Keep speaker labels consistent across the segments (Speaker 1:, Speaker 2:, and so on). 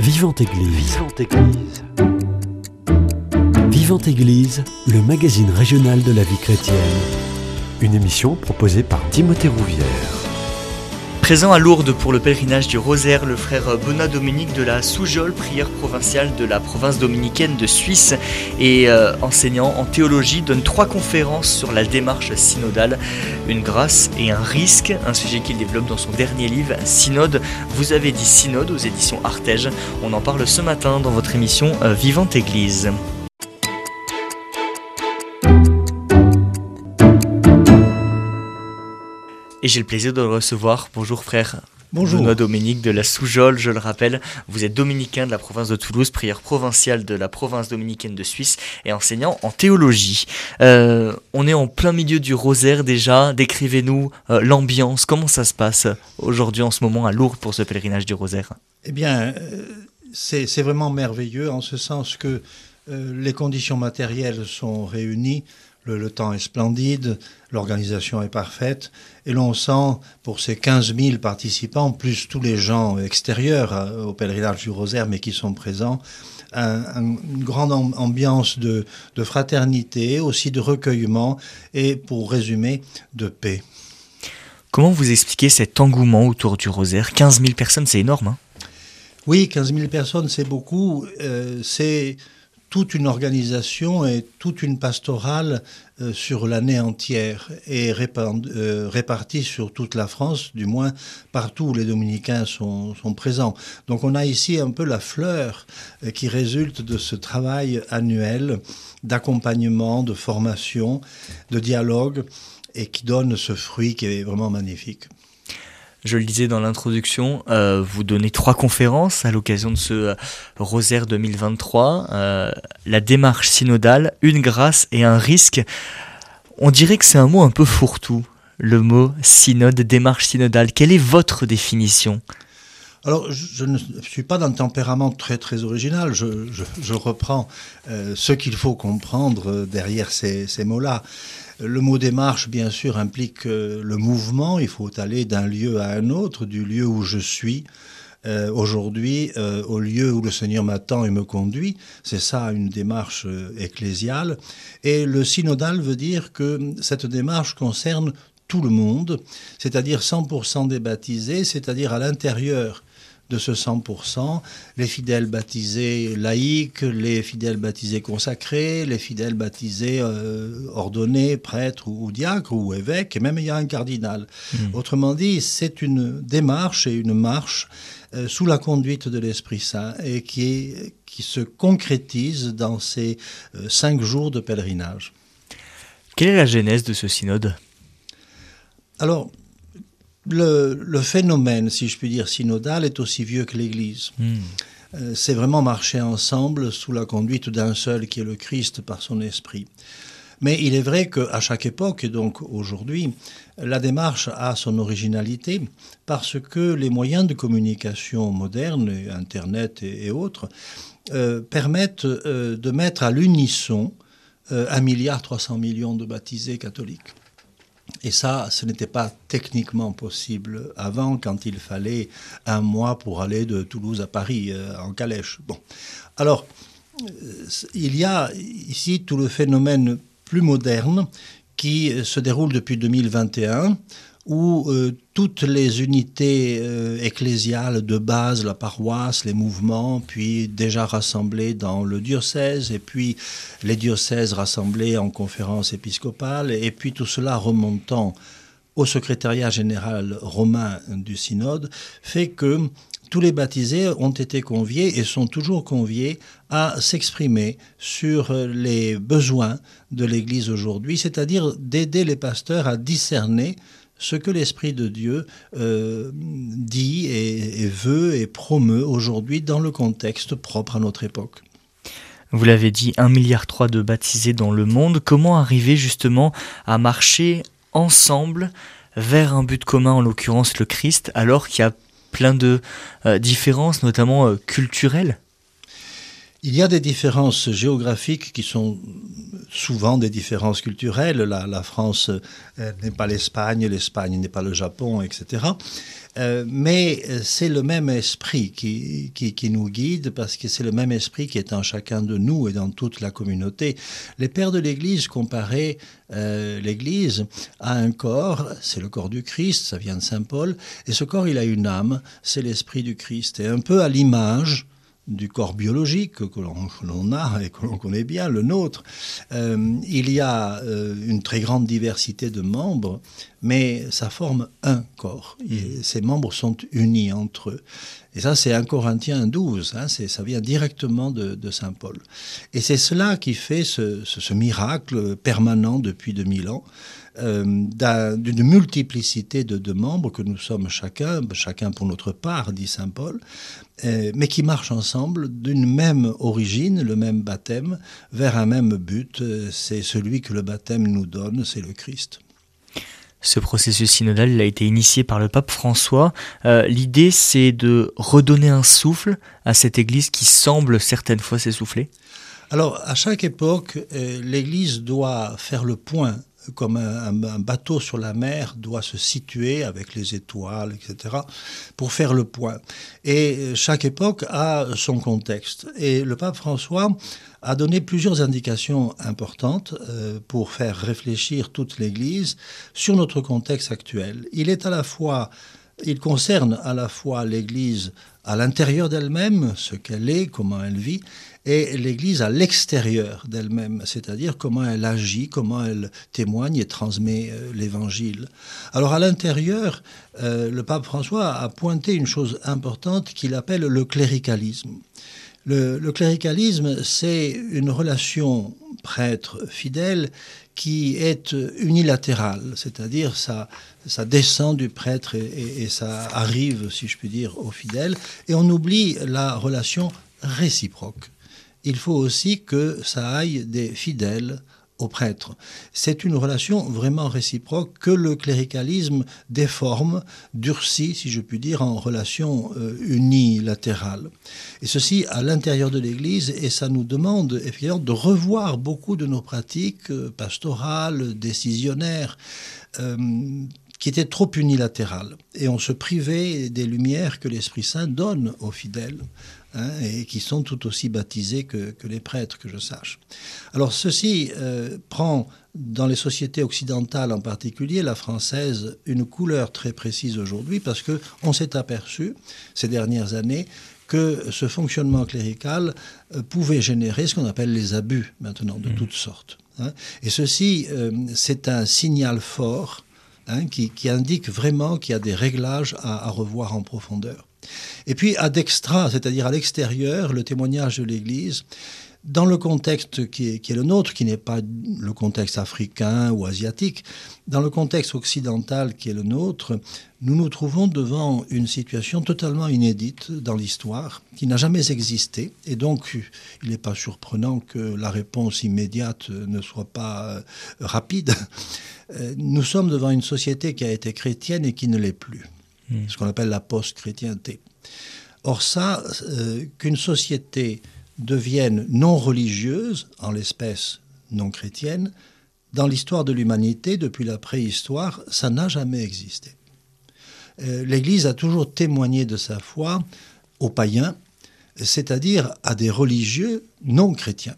Speaker 1: Vivante Église. Vivante Église. Vivante Église, le magazine régional de la vie chrétienne. Une émission proposée par Timothée Rouvière.
Speaker 2: Présent à Lourdes pour le pèlerinage du Rosaire, le frère Benoît Dominique de la Soujole, prière provinciale de la province dominicaine de Suisse et euh, enseignant en théologie, donne trois conférences sur la démarche synodale, une grâce et un risque, un sujet qu'il développe dans son dernier livre, Synode. Vous avez dit Synode aux éditions Artege. On en parle ce matin dans votre émission euh, Vivante Église. Et j'ai le plaisir de le recevoir. Bonjour frère.
Speaker 3: Bonjour.
Speaker 2: Benoît Dominique de la Soujole, je le rappelle. Vous êtes dominicain de la province de Toulouse, prière provinciale de la province dominicaine de Suisse et enseignant en théologie. Euh, on est en plein milieu du rosaire déjà. Décrivez-nous euh, l'ambiance. Comment ça se passe aujourd'hui en ce moment à Lourdes pour ce pèlerinage du rosaire?
Speaker 3: Eh bien, euh, c'est c'est vraiment merveilleux en ce sens que euh, les conditions matérielles sont réunies, le, le temps est splendide, l'organisation est parfaite, et l'on sent pour ces 15 000 participants, plus tous les gens extérieurs euh, au pèlerinage du Rosaire, mais qui sont présents, un- un- une grande am- ambiance de, de fraternité, aussi de recueillement, et pour résumer, de paix.
Speaker 2: Comment vous expliquez cet engouement autour du rosaire? 15 000 personnes, c'est énorme. hein?
Speaker 3: Oui, 15 000 personnes, c'est beaucoup. Euh, c'est toute une organisation et toute une pastorale euh, sur l'année entière et euh, répartie sur toute la France, du moins partout où les dominicains sont, sont présents. Donc on a ici un peu la fleur euh, qui résulte de ce travail annuel d'accompagnement, de formation, de dialogue et qui donne ce fruit qui est vraiment magnifique.
Speaker 2: Je le disais dans l'introduction, euh, vous donnez trois conférences à l'occasion de ce euh, Rosaire 2023. euh, la démarche synodale, une grâce et un risque. On dirait que c'est un mot un peu fourre-tout, le mot synode, démarche synodale. Quelle est votre définition?
Speaker 3: Alors, je ne suis pas d'un tempérament très très original. Je, je- reprends ce qu'il faut comprendre derrière ces, ces mots-là. Le mot démarche, bien sûr, implique euh, le mouvement. Il faut aller d'un lieu à un autre, du lieu où je suis euh, aujourd'hui euh, au lieu où le Seigneur m'attend et me conduit. C'est ça une démarche ecclésiale. Et le synodal veut dire que cette démarche concerne tout le monde, c'est-à-dire 100% des baptisés, c'est-à-dire à l'intérieur de ce 100%, les fidèles baptisés laïcs, les fidèles baptisés consacrés, les fidèles baptisés euh, ordonnés, prêtres ou, ou diacres ou évêques, et même il y a un cardinal. Autrement dit, c'est une démarche et une marche euh, sous la conduite de l'Esprit Saint et qui se concrétise dans ces euh, cinq jours de pèlerinage.
Speaker 2: Quelle est la genèse de ce synode?
Speaker 3: Alors, le, le phénomène, si je puis dire, synodal est aussi vieux que l'Église.
Speaker 2: Hmm.
Speaker 3: Euh, c'est vraiment marcher ensemble sous la conduite d'un seul qui est le Christ par son esprit. Mais il est vrai qu'à chaque époque, et donc aujourd'hui, la démarche a son originalité parce que les moyens de communication modernes, et Internet et, et autres, euh, permettent euh, de mettre à l'unisson euh, 1 milliard 300 millions de baptisés catholiques. Et ça, ce n'était pas techniquement possible avant, quand il fallait un mois pour aller de Toulouse à Paris euh, en calèche. Bon, alors euh, il y a ici tout le phénomène plus moderne qui se déroule depuis 2021 où euh, toutes les unités euh, ecclésiales de base, la paroisse, les mouvements, puis déjà rassemblés dans le diocèse, et puis les diocèses rassemblés en conférence épiscopale, et puis tout cela remontant au secrétariat général romain du synode, fait que tous les baptisés ont été conviés et sont toujours conviés à s'exprimer sur les besoins de l'Église aujourd'hui, c'est-à-dire d'aider les pasteurs à discerner ce que l'Esprit de Dieu euh, dit et, veut et promeut aujourd'hui dans le contexte propre à notre époque.
Speaker 2: Vous l'avez dit, 1,3 milliard de baptisés dans le monde. Comment arriver justement à marcher ensemble vers un but commun, en l'occurrence le Christ, alors qu'il y a plein de euh, différences, notamment euh, culturelles?
Speaker 3: Il y a des différences géographiques qui sont souvent des différences culturelles. La, France euh, n'est pas l'Espagne, l'Espagne n'est pas le Japon, etc. Euh, mais c'est le même esprit qui, nous guide parce que c'est le même esprit qui est en chacun de nous et dans toute la communauté. Les pères de l'Église comparaient euh, l'Église à un corps, c'est le corps du Christ, ça vient de Saint Paul, et ce corps il a une âme, c'est l'esprit du Christ. Et un peu à l'image du corps biologique que l'on a et que l'on connaît bien, le nôtre. Euh, il y a euh, une très grande diversité de membres, mais ça forme un corps. Et ces membres sont unis entre eux. Et ça, c'est 1 Corinthiens 12, hein, ça vient directement de, Saint Paul. Et c'est cela qui fait ce, ce, miracle permanent depuis 2000 ans, d'une multiplicité de, de, membres que nous sommes chacun, chacun pour notre part, dit Saint Paul, euh, mais qui marchent ensemble d'une même origine, le même baptême, vers un même but. Euh, c'est celui que le baptême nous donne, c'est le Christ.
Speaker 2: Ce processus synodal a été initié par le pape François. Euh, l'idée, c'est de redonner un souffle à cette Église qui semble certaines fois s'essouffler.
Speaker 3: Alors, à chaque époque, l'Église doit faire le point comme un, bateau sur la mer doit se situer avec les étoiles, etc., pour faire le point. Et chaque époque a son contexte. Et le pape François a donné plusieurs indications importantes euh, pour faire réfléchir toute l'Église sur notre contexte actuel. Il est à la fois, il concerne à la fois l'Église à l'intérieur d'elle-même, ce qu'elle est, comment elle vit, et l'Église à l'extérieur d'elle-même, c'est-à-dire comment elle agit, comment elle témoigne et transmet euh, l'Évangile. Alors à l'intérieur, euh, le pape François a pointé une chose importante qu'il appelle le cléricalisme. Le, cléricalisme, c'est une relation prêtre-fidèle qui est unilatérale, c'est-à-dire ça, ça descend du prêtre et, et, ça arrive, si je puis dire, aux fidèles, et on oublie la relation réciproque. Il faut aussi que ça aille des fidèles aux prêtres. C'est une relation vraiment réciproque que le cléricalisme déforme, durcit, si je puis dire, en relation euh, unilatérale. Et ceci à l'intérieur de l'Église, et ça nous demande effectivement de revoir beaucoup de nos pratiques euh, pastorales, décisionnaires. Euh, qui étaient trop unilatérales. Et on se privait des lumières que l'Esprit Saint donne aux fidèles. Hein, et qui sont tout aussi baptisés que, les prêtres, que je sache. Alors ceci euh, prend dans les sociétés occidentales en particulier, la française, une couleur très précise aujourd'hui parce que on s'est aperçu ces dernières années que ce fonctionnement clérical euh, pouvait générer ce qu'on appelle les abus maintenant de mmh. toutes sortes. Hein. Et ceci, euh, c'est un signal fort hein, qui, indique vraiment qu'il y a des réglages à revoir en profondeur. Et puis à dextra, c'est-à-dire à, l'extérieur, le témoignage de l'Église, dans le contexte qui est, le nôtre, qui n'est pas le contexte africain ou asiatique, dans le contexte occidental qui est le nôtre, nous nous trouvons devant une situation totalement inédite dans l'histoire, qui n'a jamais existé. Et donc, il n'est pas surprenant que la réponse immédiate ne soit pas euh, rapide. Euh, nous sommes devant une société qui a été chrétienne et qui ne l'est plus. Hmm. ce qu'on appelle la post-chrétienté. Or ça, euh, qu'une société devienne non religieuse, en l'espèce non chrétienne, dans l'histoire de l'humanité, depuis la préhistoire, ça n'a jamais existé. Euh, L'Église a toujours témoigné de sa foi aux païens, c'est-à-dire à des religieux non chrétiens.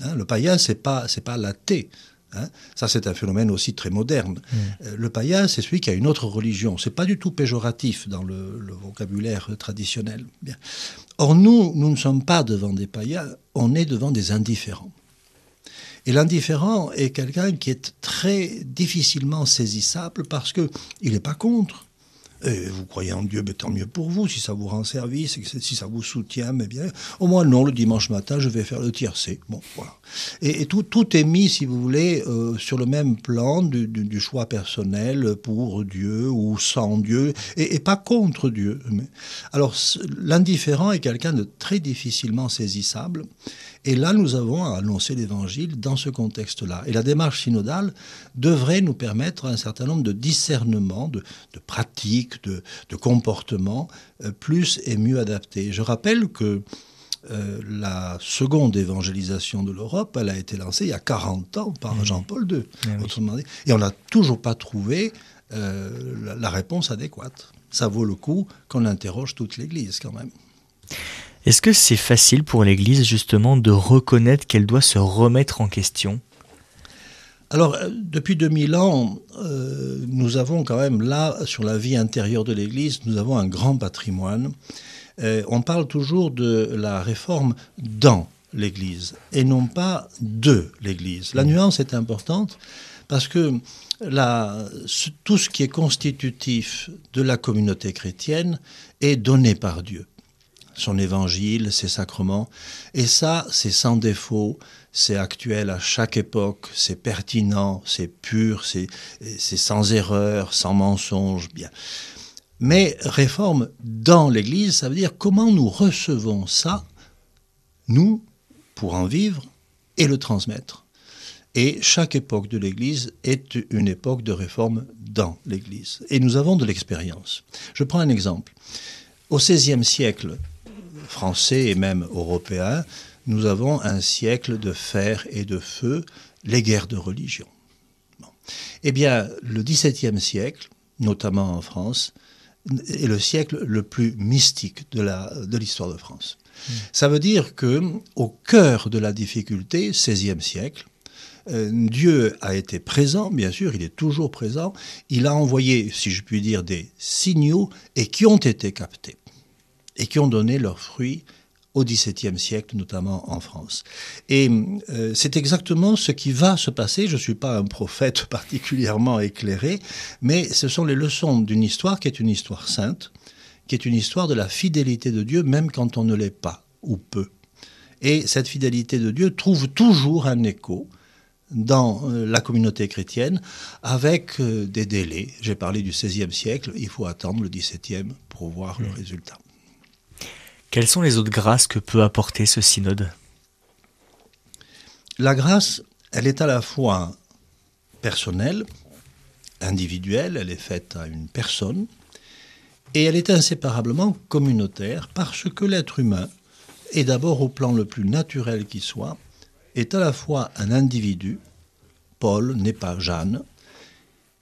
Speaker 3: Hein, le païen, c'est pas pas l'athée, Hein. ça, c'est un phénomène aussi très moderne. Mm. Euh, le païen, c'est celui qui a une autre religion. C'est pas du tout péjoratif dans le, vocabulaire traditionnel. Bien. Or, nous, nous ne sommes pas devant des païens, on est devant des indifférents. Et l'indifférent est quelqu'un qui est très difficilement saisissable parce qu'il n'est pas contre, et vous croyez en Dieu, mais tant mieux pour vous, si ça vous rend service, si ça vous soutient, mais bien. Au moins, non, le dimanche matin, je vais faire le tiercé. Bon, voilà. Et, tout, tout, est mis, si vous voulez, euh, sur le même plan du, choix personnel pour Dieu ou sans Dieu, et, et pas contre Dieu. Alors, l'indifférent est quelqu'un de très difficilement saisissable. Et là, nous avons à annoncer l'Évangile dans ce contexte-là. Et la démarche synodale devrait nous permettre un certain nombre de discernements, de, pratiques, de, comportements euh, plus et mieux adaptés. Je rappelle que euh, la seconde évangélisation de l'Europe, elle a été lancée il y a 40 ans par mmh. Jean-Paul II, autrement dit. Et on n'a toujours pas trouvé euh, la réponse adéquate. Ça vaut le coup qu'on interroge toute l'Église quand même.
Speaker 2: Est-ce que c'est facile pour l'Église justement de reconnaître qu'elle doit se remettre en question?
Speaker 3: Alors, euh, depuis 2000 ans, euh, nous avons quand même là, sur la vie intérieure de l'Église, nous avons un grand patrimoine. on parle toujours de la réforme dans l'Église et non pas de l'Église. La nuance est importante parce que tout ce qui est constitutif de la communauté chrétienne est donné par Dieu. Son évangile, ses sacrements, et ça, c'est sans défaut, c'est actuel à chaque époque, c'est pertinent, c'est pur, c'est sans erreur, sans mensonge, bien. Mais réforme dans l'Église, ça veut dire comment nous recevons ça, nous, pour en vivre et le transmettre. Et chaque époque de l'Église est une époque de réforme dans l'Église. Et nous avons de l'expérience. Je prends un exemple. Au XVIe siècle, français et même européen, nous avons un siècle de fer et de feu, les guerres de religion. Eh bien, le XVIIe siècle, notamment en France, est le siècle le plus mystique de l'histoire de, France. Ça veut dire que au cœur de la difficulté, 16e siècle, euh, Dieu a été présent, bien sûr, il est toujours présent. Il a envoyé, si je puis dire, des signaux et qui ont été captés et qui ont donné leurs fruits au XVIIe siècle, notamment en France. Et euh, c'est exactement ce qui va se passer. Je ne suis pas un prophète particulièrement éclairé, mais ce sont les leçons d'une histoire qui est une histoire sainte, qui est une histoire de la fidélité de Dieu, même quand on ne l'est pas, ou peu. Et cette fidélité de Dieu trouve toujours un écho dans euh, la communauté chrétienne avec euh, des délais. J'ai parlé du XVIe siècle, il faut attendre le XVIIe pour voir le hmm. résultat.
Speaker 2: Quelles sont les autres grâces que peut apporter ce synode?
Speaker 3: La grâce, elle est à la fois personnelle, individuelle, elle est faite à une personne, et elle est inséparablement communautaire parce que l'être humain est d'abord au plan le plus naturel qui soit, est à la fois un individu, Paul n'est pas Jeanne,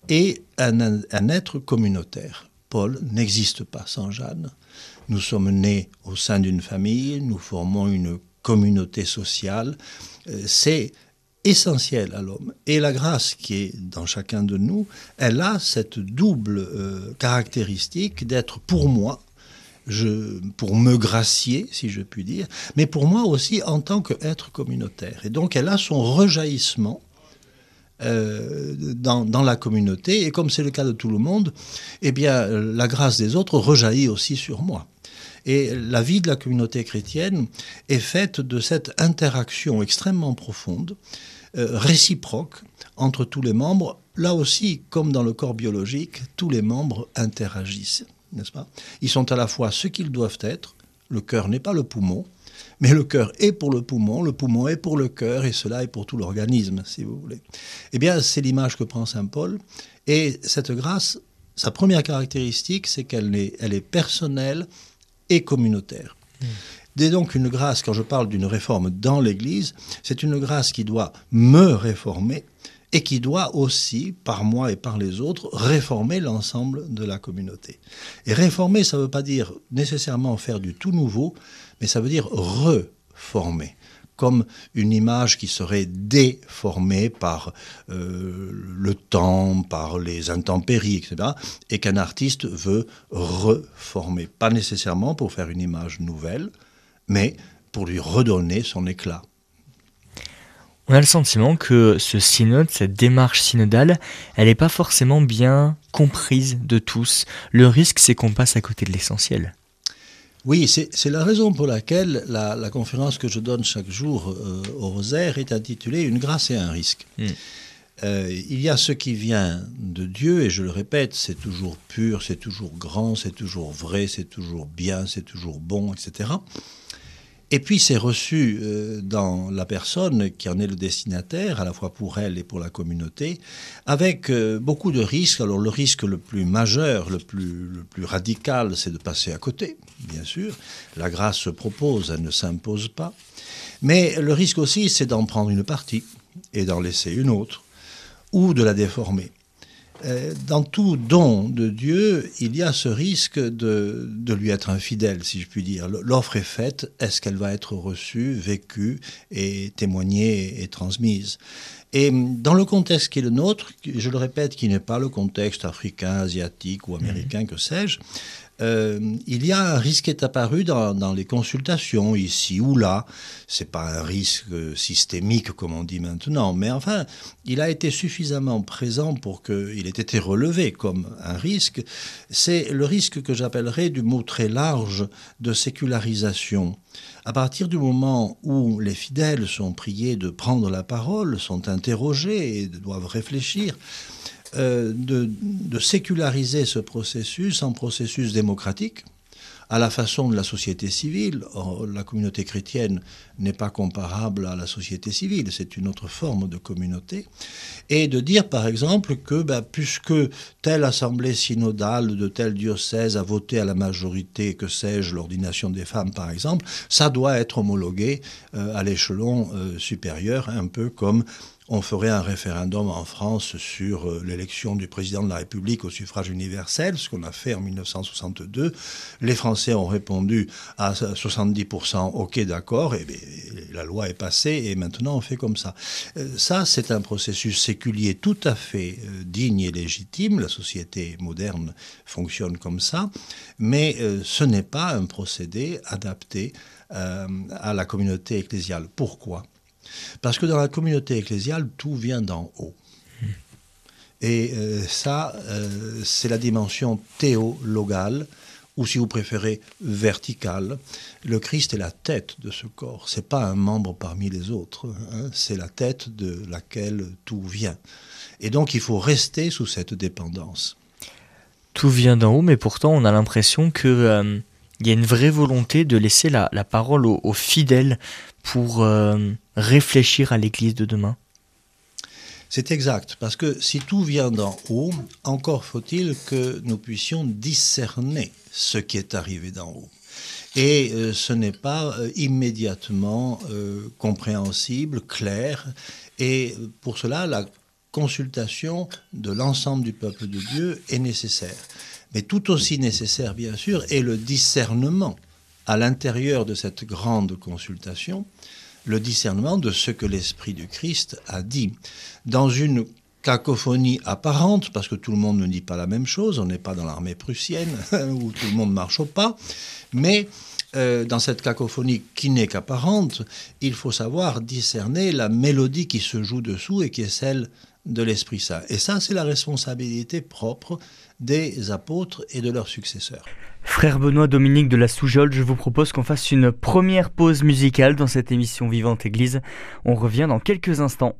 Speaker 3: et un, un être communautaire. Paul n'existe pas sans Jeanne. Nous sommes nés au sein d'une famille, nous formons une communauté sociale. Euh, c'est essentiel à l'homme. Et la grâce qui est dans chacun de nous, elle a cette double euh, caractéristique d'être pour moi, pour me gracier, si je puis dire, mais pour moi aussi en tant qu'être communautaire. Et donc elle a son rejaillissement euh, dans, dans, la communauté, et comme c'est le cas de tout le monde, eh bien la grâce des autres rejaillit aussi sur moi. Et la vie de la communauté chrétienne est faite de cette interaction extrêmement profonde euh, réciproque entre tous les membres. Là aussi, comme dans le corps biologique, tous les membres interagissent, n'est-ce pas? Ils sont à la fois ce qu'ils doivent être. Le cœur n'est pas le poumon, mais le cœur est pour le poumon, le poumon est pour le cœur, et cela est pour tout l'organisme, si vous voulez. Eh bien, c'est l'image que prend Saint Paul. Et cette grâce, sa première caractéristique, c'est qu'elle est, elle est personnelle et communautaire. Mmh. Dès donc une grâce, quand je parle d'une réforme dans l'Église, c'est une grâce qui doit me réformer et qui doit aussi, par moi et par les autres, réformer l'ensemble de la communauté. Et réformer, ça ne veut pas dire nécessairement faire du tout nouveau, mais ça veut dire reformer comme une image qui serait déformée par euh, le temps, par les intempéries, etc., et qu'un artiste veut reformer. Pas nécessairement pour faire une image nouvelle, mais pour lui redonner son éclat.
Speaker 2: On a le sentiment que ce synode, cette démarche synodale, elle n'est pas forcément bien comprise de tous. Le risque, c'est qu'on passe à côté de l'essentiel.
Speaker 3: Oui, c'est la raison pour laquelle la, conférence que je donne chaque jour euh, au Rosaire est intitulée Une grâce et un risque. Hmm. Euh, il y a ce qui vient de Dieu, et je le répète, c'est toujours pur, c'est toujours grand, c'est toujours vrai, c'est toujours bien, c'est toujours bon, etc. Et puis c'est reçu euh, dans la personne qui en est le destinataire, à la fois pour elle et pour la communauté, avec euh, beaucoup de risques. Alors le risque le plus majeur, le plus, le plus radical, c'est de passer à côté, bien sûr. La grâce se propose, elle ne s'impose pas. Mais le risque aussi, c'est d'en prendre une partie et d'en laisser une autre, ou de la déformer. Euh, dans tout don de Dieu, il y a ce risque de, de, lui être infidèle, si je puis dire. L'offre est faite, est-ce qu'elle va être reçue, vécue et témoignée et transmise? Et dans le contexte qui est le nôtre, je le répète, qui n'est pas le contexte africain, asiatique ou américain, mmh. que sais-je, euh, il y a un risque qui est apparu dans, les consultations ici ou là. C'est pas un risque systémique comme on dit maintenant, mais enfin, il a été suffisamment présent pour qu'il ait été relevé comme un risque. C'est le risque que j'appellerais du mot très large de sécularisation. À partir du moment où les fidèles sont priés de prendre la parole, sont interrogés et doivent réfléchir, euh, de, séculariser ce processus en processus démocratique, à la façon de la société civile. la communauté chrétienne n'est pas comparable à la société civile, c'est une autre forme de communauté. Et de dire, par exemple, que ben, puisque telle assemblée synodale de tel diocèse a voté à la majorité, que sais-je, l'ordination des femmes, par exemple, ça doit être homologué euh, à l'échelon euh, supérieur, un peu comme on ferait un référendum en France sur euh, l'élection du président de la République au suffrage universel, ce qu'on a fait en 1962. Les Français ont répondu à 70% OK, d'accord, et, la loi est passée et maintenant on fait comme ça. Euh, ça, c'est un processus séculier tout à fait euh, digne et légitime. La société moderne fonctionne comme ça, mais ce n'est pas un procédé adapté à la communauté ecclésiale. Pourquoi? Parce que dans la communauté ecclésiale, tout vient d'en haut. Et euh, ça, euh, c'est la dimension théologale, ou si vous préférez, verticale. Le Christ est la tête de ce corps. C'est pas un membre parmi les autres. Hein. c'est la tête de laquelle tout vient. Et donc, il faut rester sous cette dépendance.
Speaker 4: Tout vient d'en haut, mais pourtant, on a l'impression que euh, il y a une vraie volonté de laisser la, parole aux, fidèles pour euh, réfléchir à l'Église de demain
Speaker 3: C'est exact, parce que si tout vient d'en haut, encore faut-il que nous puissions discerner ce qui est arrivé d'en haut. Et euh, ce n'est pas euh, immédiatement compréhensible, clair, et pour cela, la consultation de l'ensemble du peuple de Dieu est nécessaire. Mais tout aussi nécessaire, bien sûr, est le discernement à l'intérieur de cette grande consultation, le discernement de ce que l'Esprit du Christ a dit. Dans une cacophonie apparente, parce que tout le monde ne dit pas la même chose, on n'est pas dans l'armée prussienne, où tout le monde marche au pas, mais euh, dans cette cacophonie qui n'est qu'apparente, il faut savoir discerner la mélodie qui se joue dessous et qui est celle de l'Esprit Saint. Et ça, c'est la responsabilité propre des apôtres et de leurs successeurs.
Speaker 4: Frère Benoît Dominique de la Soujole, je vous propose qu'on fasse une première pause musicale dans cette émission Vivante Église. On revient dans quelques instants.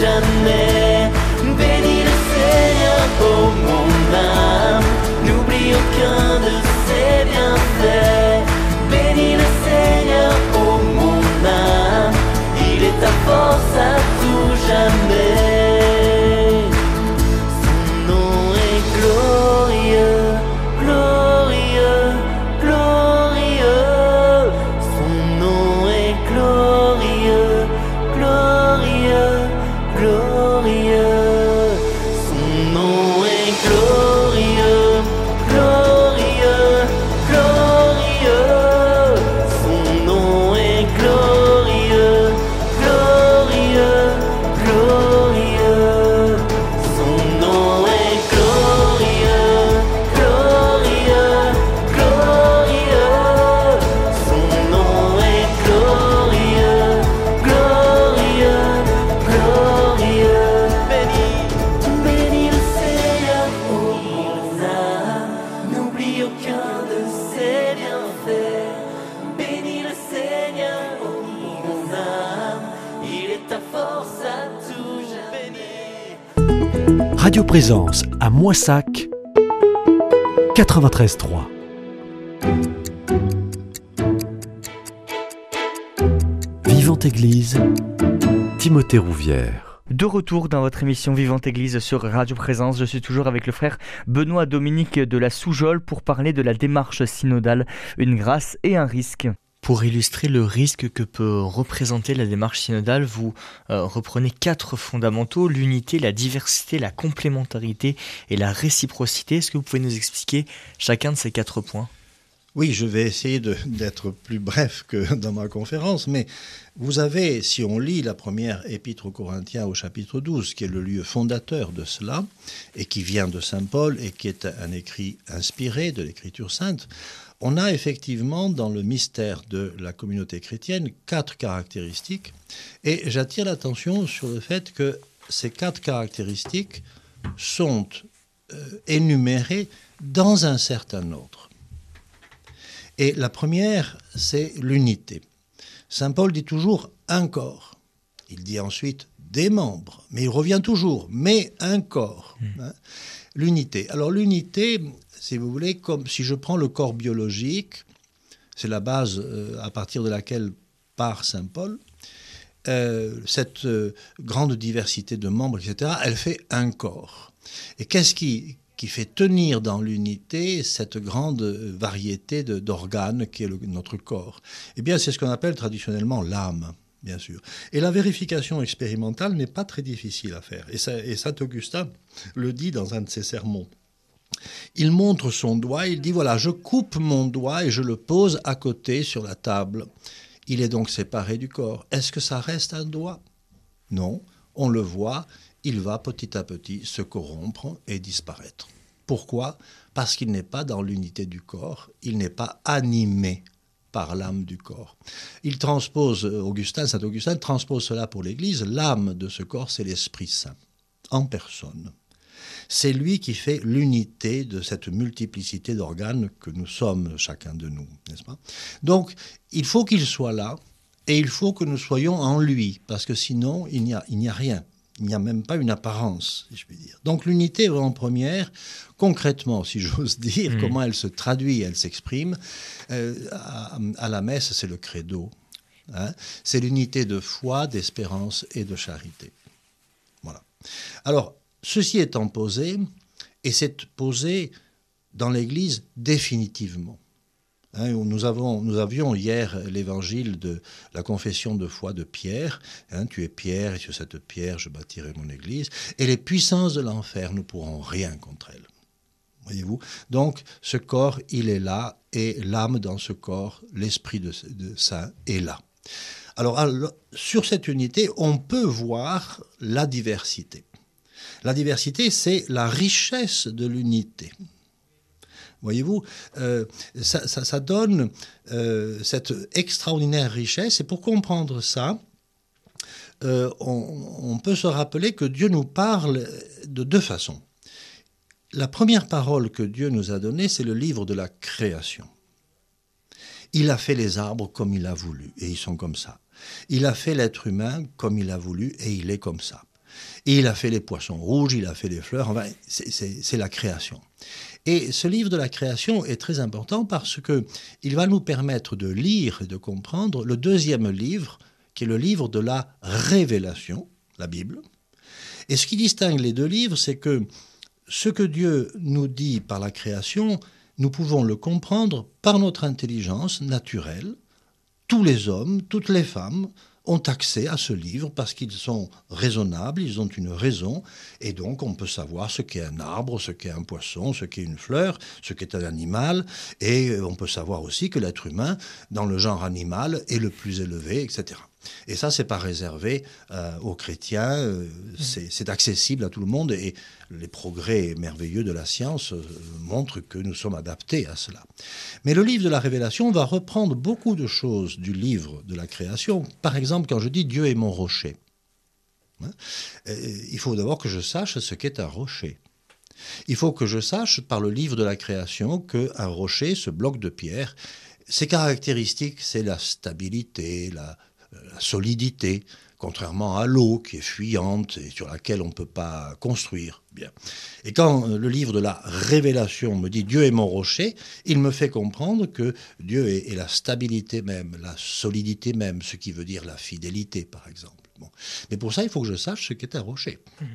Speaker 5: Jamais.
Speaker 1: Radio Présence à Moissac 93.3. Vivante Église, Timothée Rouvière.
Speaker 2: De retour dans votre émission Vivante Église sur Radio Présence, je suis toujours avec le frère Benoît Dominique de la Soujole pour parler de la démarche synodale, une grâce et un risque. Pour illustrer le risque que peut représenter la démarche synodale, vous euh, reprenez quatre fondamentaux, l'unité, la diversité, la complémentarité et la réciprocité. Est-ce que vous pouvez nous expliquer chacun de ces quatre points?
Speaker 3: Oui, je vais essayer d'être plus bref que dans ma conférence, mais vous avez, si on lit la première épître aux Corinthiens au chapitre 12, qui est le lieu fondateur de cela, et qui vient de Saint Paul, et qui est un écrit inspiré de l'Écriture sainte, on a effectivement dans le mystère de la communauté chrétienne quatre caractéristiques, et j'attire l'attention sur le fait que ces quatre caractéristiques sont euh, énumérées dans un certain ordre. Et la première, c'est l'unité. Saint Paul dit toujours un corps. Il dit ensuite des membres, mais il revient toujours, mais un corps. hein. L'unité. Alors l'unité, si vous voulez, comme si je prends le corps biologique, c'est la base euh, à partir de laquelle part Saint Paul, euh, cette euh, grande diversité de membres, etc., elle fait un corps. Et qu'est-ce qui, qui fait tenir dans l'unité cette grande variété d'organes qui est notre corps? Eh bien, c'est ce qu'on appelle traditionnellement l'âme. Bien sûr. Et la vérification expérimentale n'est pas très difficile à faire. Et saint Augustin le dit dans un de ses sermons. Il montre son doigt, il dit voilà, je coupe mon doigt et je le pose à côté sur la table. Il est donc séparé du corps. Est-ce que ça reste un doigt? Non, on le voit, il va petit à petit se corrompre et disparaître. Pourquoi? Parce qu'il n'est pas dans l'unité du corps, il n'est pas animé par l'âme du corps. Il transpose, Augustin, saint Augustin transpose cela pour l'Église, l'âme de ce corps, c'est l'Esprit Saint, en personne. C'est lui qui fait l'unité de cette multiplicité d'organes que nous sommes, chacun de nous, n'est-ce pas? Donc, il faut qu'il soit là et il faut que nous soyons en lui, parce que sinon, il n'y a, il n'y a rien. Il n'y a même pas une apparence, si je puis dire. Donc, l'unité est vraiment première. Concrètement, si j'ose dire,
Speaker 2: Mhm.
Speaker 3: comment elle se traduit, elle s'exprime. euh, à, à la messe, c'est le credo. hein. c'est l'unité de foi, d'espérance et de charité. Voilà. Alors, ceci étant posé, et c'est posé dans l'Église définitivement. Hein, nous, avons, nous avions hier l'évangile de la confession de foi de Pierre. hein, tu es Pierre, et sur cette pierre je bâtirai mon Église. Et les puissances de l'enfer ne pourront rien contre elle. Voyez-vous? Donc, ce corps, il est là, et l'âme dans ce corps, l'Esprit de, Saint est là. Alors, sur cette unité, on peut voir la diversité. La diversité, c'est la richesse de l'unité. Voyez-vous, euh, ça, donne euh, cette extraordinaire richesse. Et pour comprendre ça, euh, on, on peut se rappeler que Dieu nous parle de deux façons. La première parole que Dieu nous a donnée, c'est le livre de la création. Il a fait les arbres comme il a voulu, et ils sont comme ça. Il a fait l'être humain comme il a voulu, et il est comme ça. Il a fait les poissons rouges, il a fait les fleurs, enfin, c'est la création. Et ce livre de la création est très important parce que il va nous permettre de lire et de comprendre le deuxième livre, qui est le livre de la révélation, la Bible. Et ce qui distingue les deux livres, c'est que ce que Dieu nous dit par la création, nous pouvons le comprendre par notre intelligence naturelle. Tous les hommes, toutes les femmes ont accès à ce livre parce qu'ils sont raisonnables, ils ont une raison, et donc on peut savoir ce qu'est un arbre, ce qu'est un poisson, ce qu'est une fleur, ce qu'est un animal, et on peut savoir aussi que l'être humain, dans le genre animal, est le plus élevé, etc. Et ça, c'est pas réservé euh, aux chrétiens, euh, c'est accessible à tout le monde et les progrès merveilleux de la science euh, montrent que nous sommes adaptés à cela. Mais le livre de la Révélation va reprendre beaucoup de choses du livre de la création. Par exemple, quand je dis Dieu est mon rocher, hein, il faut d'abord que je sache ce qu'est un rocher. Il faut que je sache par le livre de la création qu'un rocher, ce bloc de pierre, ses caractéristiques, c'est la stabilité, la la solidité, contrairement à l'eau qui est fuyante et sur laquelle on ne peut pas construire. Bien. Et quand euh, le livre de la révélation me dit Dieu est mon rocher, il me fait comprendre que Dieu est, la stabilité même, la solidité même, ce qui veut dire la fidélité, par exemple. Mais pour ça, il faut que je sache ce qu'est un rocher. Mhm.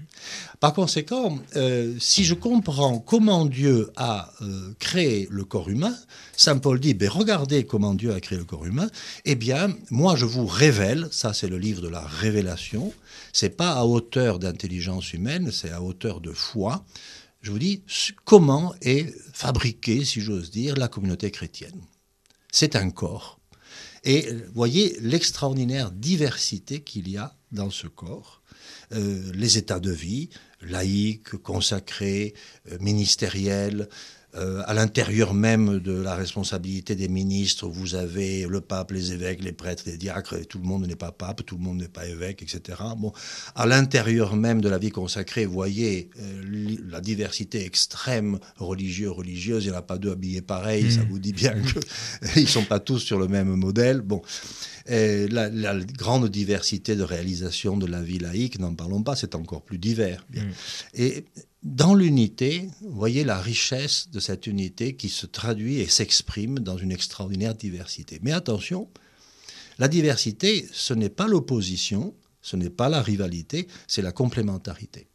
Speaker 3: Par conséquent, euh, si je comprends comment Dieu a euh, créé le corps humain, Saint Paul dit, ben, regardez comment Dieu a créé le corps humain, eh bien, moi je vous révèle, ça c'est le livre de la révélation, c'est pas à hauteur d'intelligence humaine, c'est à hauteur de foi. Je vous dis comment est fabriquée, si j'ose dire, la communauté chrétienne. C'est un corps et voyez l'extraordinaire diversité qu'il y a dans ce corps. Euh, les états de vie, laïques, consacrés, euh, ministériels, euh, à l'intérieur même de la responsabilité des ministres, vous avez le pape, les évêques, les prêtres, les diacres, et tout le monde n'est pas pape, tout le monde n'est pas évêque, etc. Bon, à l'intérieur même de la vie consacrée, vous voyez euh, la diversité extrême religieux-religieuse, il n'y en a pas deux habillés pareils, ça mmh. vous dit bien qu'ils ne sont pas tous sur le même modèle. Bon, la, grande diversité de réalisation de la vie laïque, n'en parlons pas, c'est encore plus divers. Bien. Mmh. Et dans l'unité, voyez la richesse de cette unité qui se traduit et s'exprime dans une extraordinaire diversité. Mais attention, la diversité, ce n'est pas l'opposition, ce n'est pas la rivalité, c'est la complémentarité.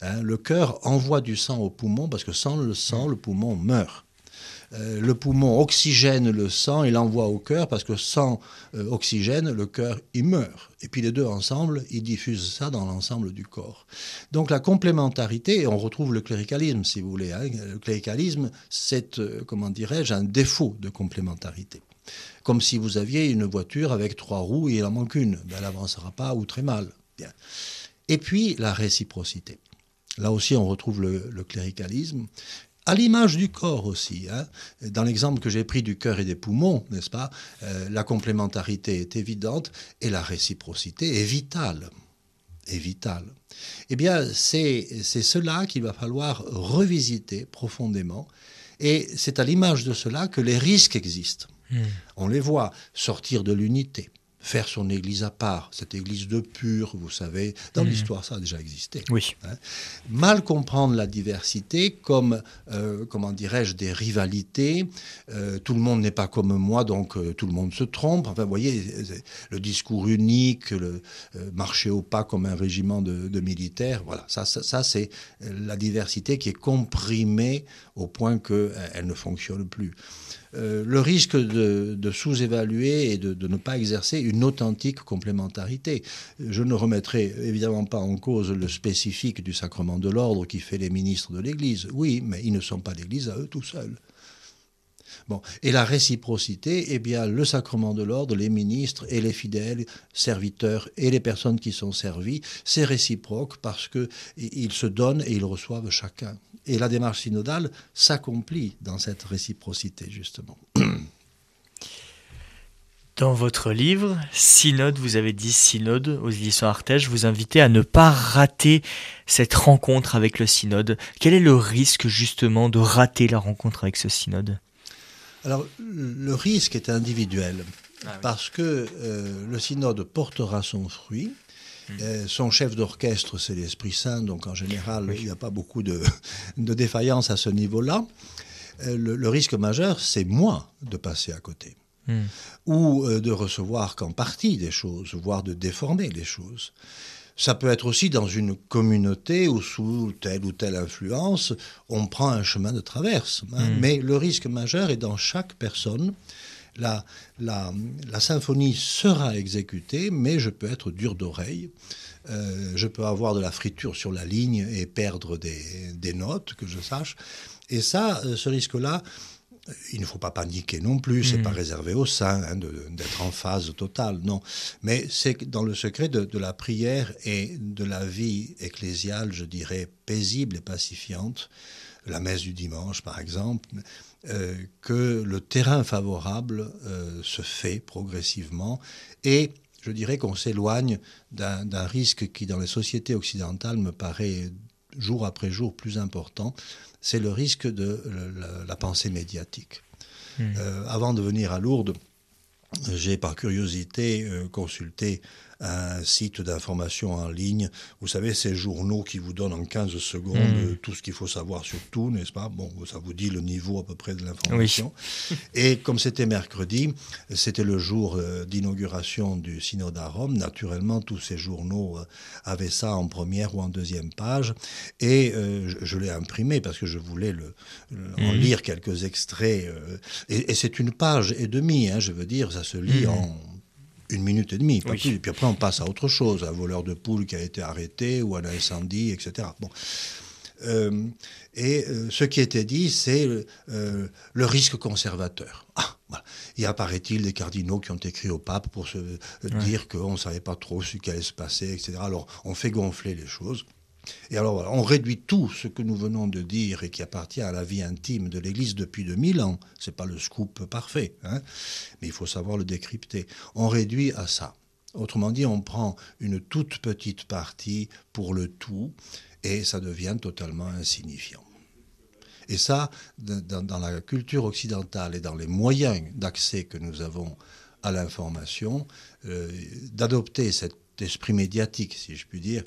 Speaker 3: Hein, le cœur envoie du sang au poumon parce que sans le sang, le poumon meurt. Euh, le poumon oxygène le sang et l'envoie au cœur parce que sans euh, oxygène, le cœur, il meurt. Et puis les deux ensemble, ils diffusent ça dans l'ensemble du corps. Donc la complémentarité, on retrouve le cléricalisme, si vous voulez. Hein. Le cléricalisme, c'est, euh, comment dirais-je, un défaut de complémentarité. Comme si vous aviez une voiture avec trois roues et il en manque une. Ben, elle n'avancera pas ou très mal. Bien. Et puis la réciprocité. Là aussi, on retrouve le cléricalisme à l'image du corps aussi. Hein. Dans l'exemple que j'ai pris du cœur et des poumons, n'est-ce pas, euh, la complémentarité est évidente et la réciprocité est vitale. Est vitale. Eh bien, c'est cela qu'il va falloir revisiter profondément. Et c'est à l'image de cela que les risques existent. Hmm. On les voit sortir de l'unité faire son église à part, cette église de pur, vous savez, dans mhm. l'histoire ça a déjà existé.
Speaker 2: Oui.
Speaker 3: Hein. Mal comprendre la diversité comme, euh, comment dirais-je, des rivalités. Euh, tout le monde n'est pas comme moi, donc euh, tout le monde se trompe. Enfin, vous voyez, le discours unique, le marcher au pas comme un régiment de, militaires, voilà, ça, ça, c'est la diversité qui est comprimée au point qu'elle ne fonctionne plus. Euh, le risque de, sous-évaluer et de, ne pas exercer une authentique complémentarité. Je ne remettrai évidemment pas en cause le spécifique du sacrement de l'ordre qui fait les ministres de l'Église. Oui, mais ils ne sont pas l'Église à eux tout seuls. Et la réciprocité, eh bien, le sacrement de l'ordre, les ministres et les fidèles, serviteurs et les personnes qui sont servies, c'est réciproque parce qu'ils se donnent et ils reçoivent chacun. Et la démarche synodale s'accomplit dans cette réciprocité, justement.
Speaker 2: Dans votre livre, Synode, vous avez dit Synode aux éditions Artege, vous invitez à ne pas rater cette rencontre avec le Synode. Quel est le risque justement de rater la rencontre avec ce Synode?
Speaker 3: Alors, le risque est individuel, ah parce que euh, le Synode portera son fruit, Euh, son chef d'orchestre, c'est l'Esprit Saint, donc en général, il n'y a pas beaucoup de, de défaillance à ce niveau-là. Euh, le, le risque majeur, c'est moi de passer à côté.
Speaker 2: Hmm.
Speaker 3: ou de recevoir qu'en partie des choses, voire de déformer les choses. Ça peut être aussi dans une communauté où sous telle ou telle influence, on prend un chemin de traverse. hein.
Speaker 2: Mm.
Speaker 3: Mais le risque majeur est dans chaque personne. La, la, la symphonie sera exécutée, mais je peux être dur d'oreille. Euh, je peux avoir de la friture sur la ligne et perdre des, des notes, que je sache. Et ça, euh, ce risque-là, il ne faut pas paniquer non plus, c'est
Speaker 2: Mm.
Speaker 3: pas réservé aux saints hein, d'être en phase totale, non. Mais c'est dans le secret de, de la prière et de la vie ecclésiale, je dirais, paisible et pacifiante, la messe du dimanche par exemple, euh, que le terrain favorable euh, se fait progressivement et je dirais qu'on s'éloigne d'un d'un risque qui dans les sociétés occidentales me paraît jour après jour plus important, c'est le risque de la, la pensée médiatique. Euh, avant de venir à Lourdes, j'ai par curiosité euh, consulté un site d'information en ligne. Vous savez, ces journaux qui vous donnent en 15 secondes
Speaker 2: Mm.
Speaker 3: euh, tout ce qu'il faut savoir sur tout, n'est-ce pas? Bon, ça vous dit le niveau à peu près de l'information. Et comme c'était mercredi, c'était le jour euh, d'inauguration du synode à Rome. Naturellement, tous ces journaux euh, avaient ça en première ou en deuxième page. Et euh, je, je l'ai imprimé parce que je voulais le, le- en
Speaker 2: Mhm.
Speaker 3: lire quelques extraits. euh, et et c'est une page et demie, hein, je veux dire, ça se lit
Speaker 2: Mhm.
Speaker 3: en une minute et demie, pas
Speaker 2: Oui.
Speaker 3: plus. Et puis après, on passe à autre chose, un voleur de poule qui a été arrêté ou un incendie, etc. Bon. Euh, et euh, ce qui était dit, c'est euh, le risque conservateur. Ah, voilà. Il y a, paraît-il, des cardinaux qui ont écrit au pape pour se dire qu'on ne savait pas trop ce qui allait se passer, etc. Alors, on fait gonfler les choses. Et alors, on réduit tout ce que nous venons de dire et qui appartient à la vie intime de l'Église depuis 2000 ans. Ce n'est pas le scoop parfait, hein, mais il faut savoir le décrypter. On réduit à ça. Autrement dit, on prend une toute petite partie pour le tout et ça devient totalement insignifiant. Et ça, dans, dans la culture occidentale et dans les moyens d'accès que nous avons à l'information, euh, d'adopter cet esprit médiatique, si je puis dire,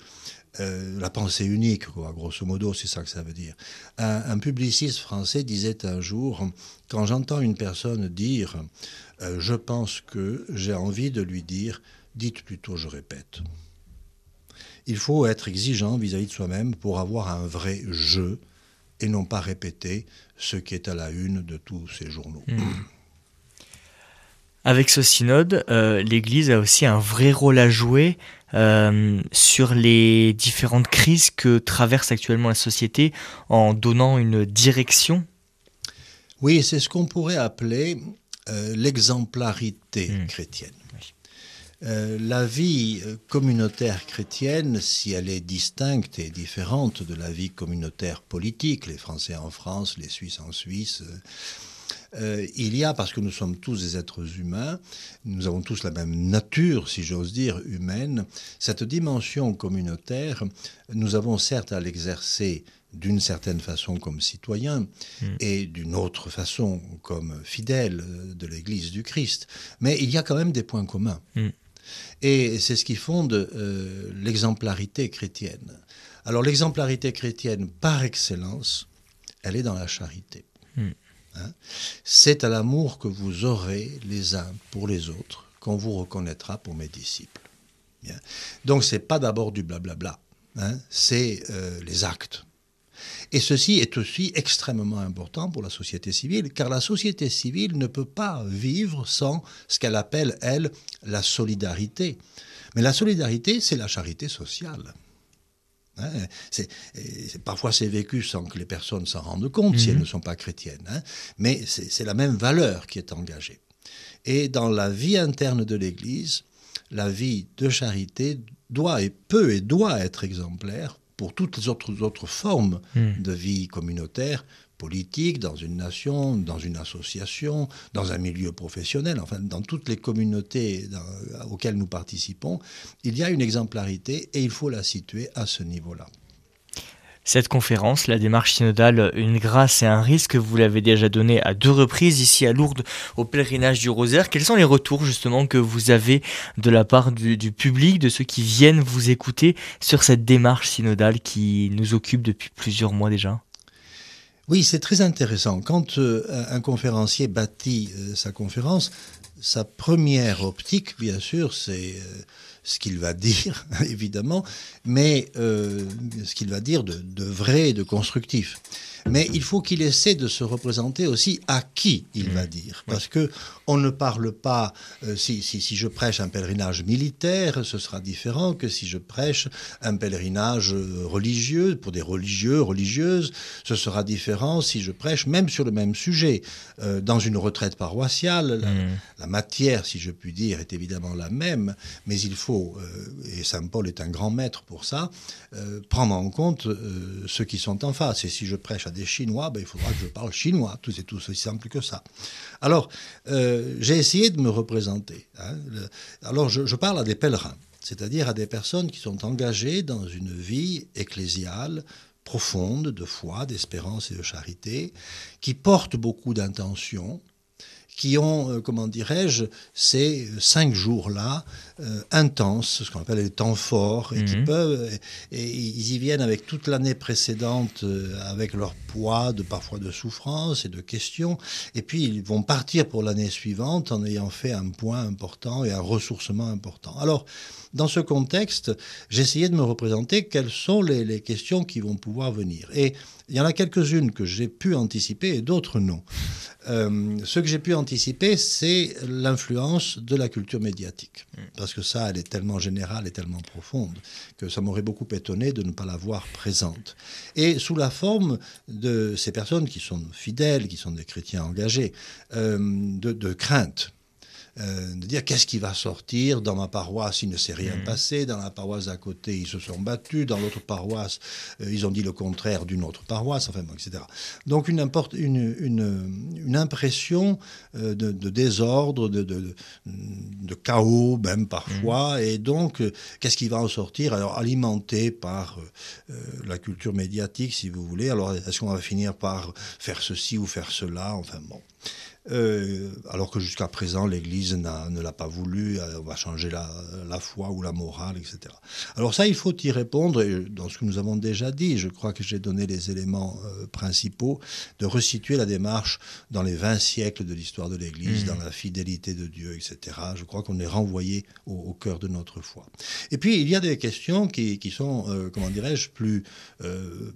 Speaker 3: euh, la pensée unique, grosso modo, c'est ça que ça veut dire. Un, publiciste français disait un jour, quand j'entends une personne dire euh, je pense que, j'ai envie de lui dire dites plutôt je répète. Il faut être exigeant vis-à-vis de soi-même pour avoir un vrai jeu et non pas répéter ce qui est à la une de tous ces journaux.
Speaker 2: Avec ce synode, euh, l'Église a aussi un vrai rôle à jouer euh, sur les différentes crises que traverse actuellement la société en donnant une direction.
Speaker 3: Oui, c'est ce qu'on pourrait appeler euh, l'exemplarité
Speaker 2: Mm.
Speaker 3: chrétienne.
Speaker 2: Oui.
Speaker 3: Euh, la vie communautaire chrétienne, si elle est distincte et différente de la vie communautaire politique, les Français en France, les Suisses en Suisse, euh, il y a, parce que nous sommes tous des êtres humains, nous avons tous la même nature, si j'ose dire, humaine, cette dimension communautaire, nous avons certes à l'exercer d'une certaine façon comme citoyens
Speaker 2: Mm.
Speaker 3: et d'une autre façon comme fidèles euh, de l'Église du Christ, mais il y a quand même des points communs.
Speaker 2: Mm.
Speaker 3: Et c'est ce qui fonde euh, l'exemplarité chrétienne. Alors l'exemplarité chrétienne, par excellence, elle est dans la charité. Hein c'est à l'amour que vous aurez les uns pour les autres qu'on vous reconnaîtra pour mes disciples. Bien. Donc c'est pas d'abord du blablabla, hein, c'est euh, les actes. Et ceci est aussi extrêmement important pour la société civile, car la société civile ne peut pas vivre sans ce qu'elle appelle, elle, la solidarité. Mais la solidarité, c'est la charité sociale. Hein, c'est- parfois c'est vécu sans que les personnes s'en rendent compte si
Speaker 2: Mhm.
Speaker 3: elles ne sont pas chrétiennes, hein, mais c'est la même valeur qui est engagée. Et dans la vie interne de l'Église, la vie de charité doit et peut et doit être exemplaire pour toutes les autres, autres formes
Speaker 2: Mm.
Speaker 3: de vie communautaire, dans une nation, dans une association, dans un milieu professionnel, enfin dans toutes les communautés auxquelles nous participons, il y a une exemplarité et il faut la situer à ce niveau-là.
Speaker 2: Cette conférence, la démarche synodale, une grâce et un risque, vous l'avez déjà donné à deux reprises ici à Lourdes au pèlerinage du Rosaire. Quels sont les retours justement que vous avez de la part du, public, de ceux qui viennent vous écouter sur cette démarche synodale qui nous occupe depuis plusieurs mois déjà?
Speaker 3: Oui, c'est très intéressant. Quand euh, un conférencier bâtit euh, sa conférence, sa première optique, bien sûr, c'est euh, ce qu'il va dire, évidemment, mais ce qu'il va dire de, vrai et de constructif. Mais il faut qu'il essaie de se représenter aussi à qui il va mmh. dire. Parce que on ne parle pas, euh, si, si, si, je prêche un pèlerinage militaire, ce sera différent que si je prêche un pèlerinage euh, religieux, pour des religieux, religieuses, ce sera différent si je prêche même sur le même sujet. Euh, dans une retraite paroissiale, la, mmh. la, matière, si je puis dire, est évidemment la même, mais il faut, euh, et Saint Paul est un grand maître pour ça, prendre en compte ceux qui sont en face. Et si je prêche à des Chinois, ben, il faudra que je parle chinois. Tout c'est tout aussi simple que ça. Alors, euh, j'ai essayé de me représenter. Hein, alors, je, parle à des pèlerins, c'est-à-dire à des personnes qui sont engagées dans une vie ecclésiale profonde de foi, d'espérance et de charité, qui portent beaucoup d'intentions, qui ont, euh, comment dirais-je, ces cinq jours-là euh, intenses, ce qu'on appelle les temps forts, et qui mhm. peuvent, et, ils y viennent avec toute l'année précédente, euh, avec leur poids, de parfois de souffrance et de questions, et puis ils vont partir pour l'année suivante en ayant fait un point important et un ressourcement important. Alors, dans ce contexte, j'essayais de me représenter quelles sont les, les questions qui vont pouvoir venir. Et il y en a quelques-unes que j'ai pu anticiper et d'autres non. Euh, ce que j'ai pu anticiper, c'est l'influence de la culture médiatique. Mm. Parce que ça, elle est tellement générale et tellement profonde que ça m'aurait beaucoup étonné de ne pas la voir présente. Et sous la forme de ces personnes qui sont fidèles, qui sont des chrétiens engagés, euh, de, de crainte euh, de dire qu'est-ce qui va sortir dans ma paroisse, il ne s'est rien mmh. passé, dans la paroisse à côté, ils se sont battus, dans l'autre paroisse, euh, ils ont dit le contraire d'une autre paroisse, enfin, bon, etc. Donc une, une, une, une impression euh, de, de, désordre, de, de, de, chaos même parfois, mmh. et donc qu'est-ce qui va en sortir? Alors alimenté par la culture médiatique, si vous voulez, alors est-ce qu'on va finir par faire ceci ou faire cela, enfin bon. Euh, alors que jusqu'à présent, l'Église ne l'a pas voulu, euh, on va changer la, la, foi ou la morale, etc. Alors ça, il faut y répondre, et dans ce que nous avons déjà dit, je crois que j'ai donné les éléments euh, principaux, de resituer la démarche dans les 20 siècles de l'histoire de l'Église, mmh. dans la fidélité de Dieu, etc. Je crois qu'on est renvoyé au, au, cœur de notre foi. Et puis, il y a des questions qui, qui sont, euh, comment dirais-je, plus,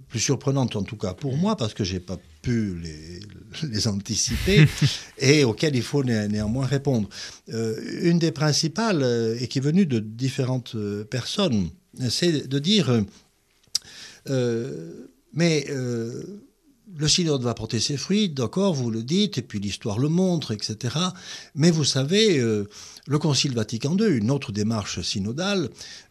Speaker 3: plus surprenantes, en tout cas pour moi, parce que j'ai pas pu les, les anticiper et auxquelles il faut néanmoins répondre. Euh, une des principales, euh, et qui est venue de différentes euh, personnes, c'est de dire, mais le synode va porter ses fruits, d'accord, vous le dites, et puis l'histoire le montre, etc. Mais vous savez, le Concile Vatican II, une autre démarche synodale,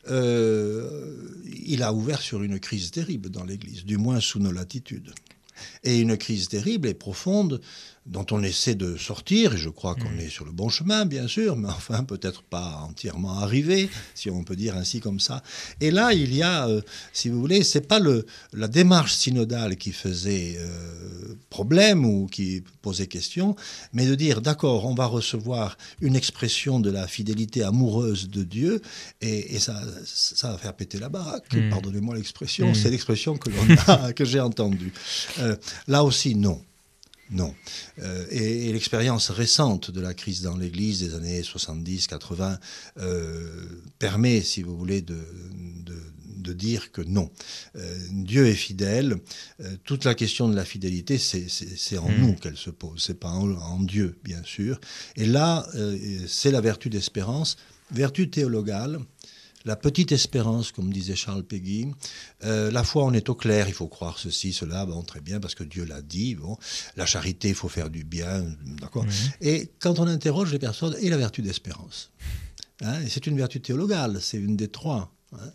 Speaker 3: il a ouvert sur une crise terrible dans l'Église, du moins sous nos latitudes. Et une crise terrible et profonde dont on essaie de sortir, et je crois qu'on mm. est sur le bon chemin, bien sûr, mais enfin peut-être pas entièrement arrivé, si on peut dire ainsi comme ça. Et là, il y a, euh, si vous voulez, c'est pas le, la démarche synodale qui faisait euh, problème ou qui posait question, mais de dire, d'accord, on va recevoir une expression de la fidélité amoureuse de Dieu, et, et ça, ça va faire péter la baraque, mm. pardonnez-moi l'expression, mm. c'est l'expression que, que j'ai entendue. Euh, là aussi, non. Non. Euh, et, l'expérience récente de la crise dans l'Église des années 70-80 euh, permet, si vous voulez, de, de, dire que non. Euh, Dieu est fidèle. toute la question de la fidélité, c'est en hmm. nous qu'elle se pose. C'est pas en, en, Dieu, bien sûr. Et là, c'est la vertu d'espérance, vertu théologale la petite espérance, comme disait Charles Péguy. Euh, la foi, on est au clair, il faut croire ceci, cela, bon, très bien, parce que Dieu l'a dit. Bon, la charité, il faut faire du bien, d'accord. Et quand on interroge les personnes, et la vertu d'espérance hein, C'est une vertu théologale, c'est une des trois. Hein,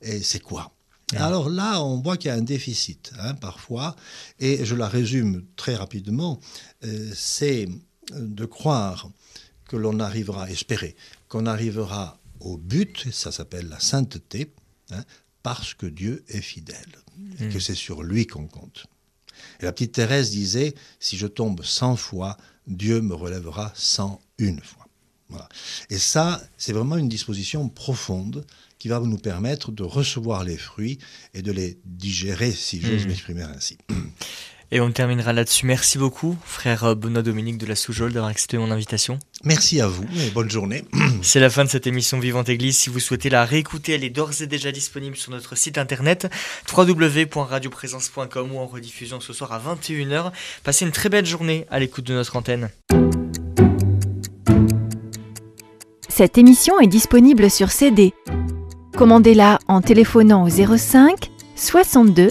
Speaker 3: et c'est quoi? Alors là, on voit qu'il y a un déficit, hein, parfois, et je la résume très rapidement, euh, c'est de croire que l'on arrivera, espérer, qu'on arrivera au but, ça s'appelle la sainteté, hein, parce que Dieu est fidèle, et
Speaker 2: Mm.
Speaker 3: que c'est sur lui qu'on compte. Et la petite Thérèse disait, si je tombe 100 fois, Dieu me relèvera 101 fois. Voilà. Et ça, c'est vraiment une disposition profonde qui va nous permettre de recevoir les fruits et de les digérer, si j'ose
Speaker 2: Mm.
Speaker 3: m'exprimer ainsi.
Speaker 2: Et on terminera là-dessus. Merci beaucoup, frère Benoît Dominique de la Soujole, d'avoir accepté mon invitation.
Speaker 3: Merci à vous et bonne journée.
Speaker 2: C'est la fin de cette émission Vivante Église. Si vous souhaitez la réécouter, elle est d'ores et déjà disponible sur notre site internet www.radioprésence.com ou en rediffusion ce soir à 21h. Passez une très belle journée à l'écoute de notre antenne.
Speaker 6: Cette émission est disponible sur CD. Commandez-la en téléphonant au 05 62